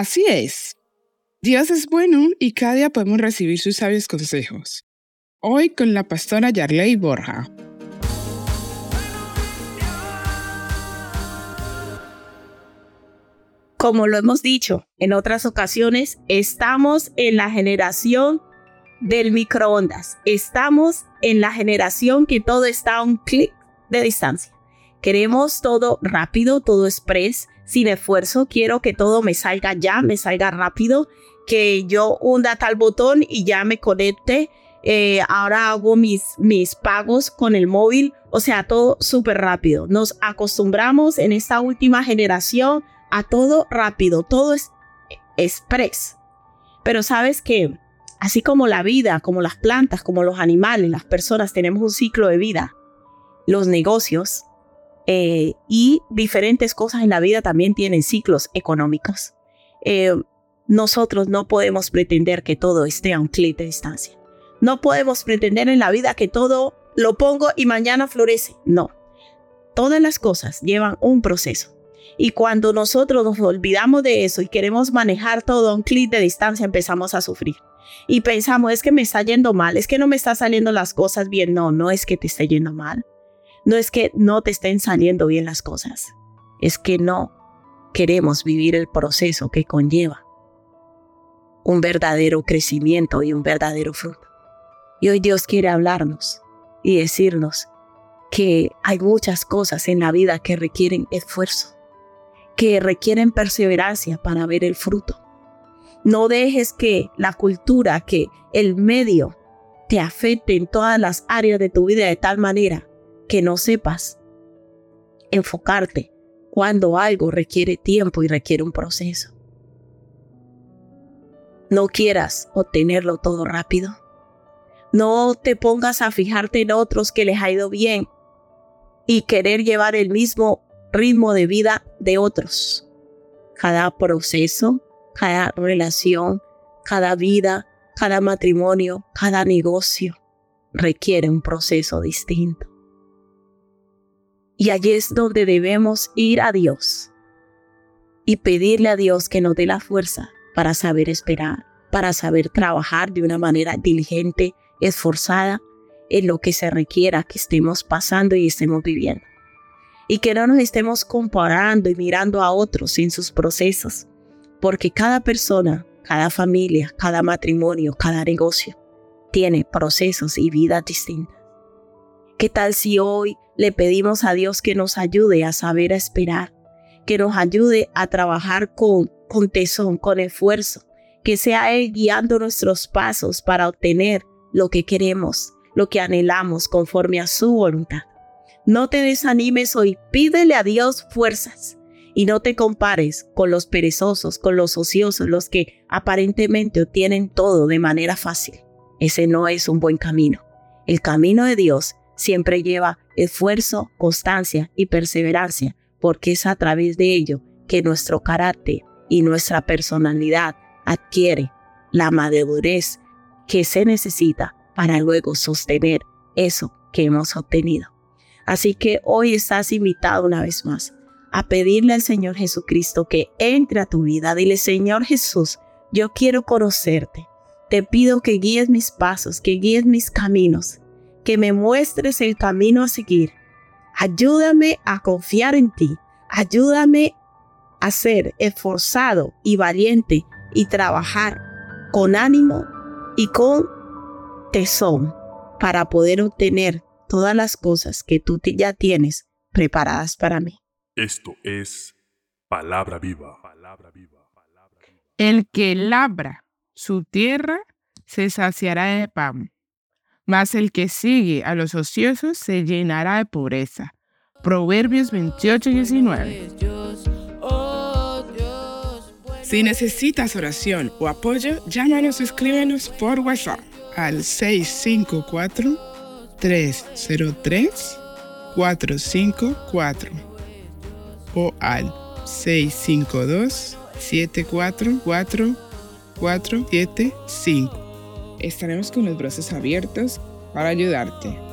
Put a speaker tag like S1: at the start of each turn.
S1: Así es. Dios es bueno y cada día podemos recibir sus sabios consejos. Hoy con la pastora Yarley Borja.
S2: Como lo hemos dicho en otras ocasiones, estamos en la generación del microondas. Estamos en la generación que todo está a un clic de distancia. Queremos todo rápido, todo express, sin esfuerzo. Quiero que todo me salga ya, me salga rápido, que yo hunda tal botón y ya me conecte. Eh, ahora hago mis, mis pagos con el móvil, o sea, todo súper rápido. Nos acostumbramos en esta última generación a todo rápido, todo es express. Pero sabes que así como la vida, como las plantas, como los animales, las personas, tenemos un ciclo de vida. Los negocios eh, y diferentes cosas en la vida también tienen ciclos económicos. Eh, nosotros no podemos pretender que todo esté a un clic de distancia. No podemos pretender en la vida que todo lo pongo y mañana florece. No. Todas las cosas llevan un proceso. Y cuando nosotros nos olvidamos de eso y queremos manejar todo a un clic de distancia, empezamos a sufrir. Y pensamos, es que me está yendo mal, es que no me están saliendo las cosas bien. No, no es que te esté yendo mal. No es que no te estén saliendo bien las cosas. Es que no queremos vivir el proceso que conlleva un verdadero crecimiento y un verdadero fruto. Y hoy Dios quiere hablarnos y decirnos que hay muchas cosas en la vida que requieren esfuerzo, que requieren perseverancia para ver el fruto. No dejes que la cultura, que el medio te afecte en todas las áreas de tu vida de tal manera que no sepas enfocarte cuando algo requiere tiempo y requiere un proceso. No quieras obtenerlo todo rápido. No te pongas a fijarte en otros que les ha ido bien y querer llevar el mismo ritmo de vida de otros. Cada proceso, cada relación, cada vida, cada matrimonio, cada negocio requiere un proceso distinto. Y allí es donde debemos ir a Dios y pedirle a Dios que nos dé la fuerza para saber esperar, para saber trabajar de una manera diligente, esforzada en lo que se requiera que estemos pasando y estemos viviendo. Y que no nos estemos comparando y mirando a otros en sus procesos, porque cada persona, cada familia, cada matrimonio, cada negocio tiene procesos y vidas distintas. ¿Qué tal si hoy le pedimos a Dios que nos ayude a saber esperar, que nos ayude a trabajar con, con tesón, con esfuerzo, que sea Él guiando nuestros pasos para obtener lo que queremos, lo que anhelamos conforme a su voluntad. No te desanimes hoy, pídele a Dios fuerzas y no te compares con los perezosos, con los ociosos, los que aparentemente obtienen todo de manera fácil. Ese no es un buen camino. El camino de Dios siempre lleva esfuerzo, constancia y perseverancia, porque es a través de ello que nuestro carácter y nuestra personalidad adquiere la madurez que se necesita para luego sostener eso que hemos obtenido. Así que hoy estás invitado una vez más a pedirle al Señor Jesucristo que entre a tu vida. Dile, Señor Jesús, yo quiero conocerte. Te pido que guíes mis pasos, que guíes mis caminos, que me muestres el camino a seguir. Ayúdame a confiar en ti. Ayúdame a ser esforzado y valiente y trabajar con ánimo y con tesón para poder obtener todas las cosas que tú ya tienes preparadas para mí.
S3: Esto es palabra viva.
S1: El que labra su tierra se saciará de pan, mas el que sigue a los ociosos se llenará de pobreza. Proverbios 28 y 19. Si necesitas oración o apoyo, llámanos o escríbenos por WhatsApp al 654-303-454 o al 652-744-475. Estaremos con los brazos abiertos para ayudarte.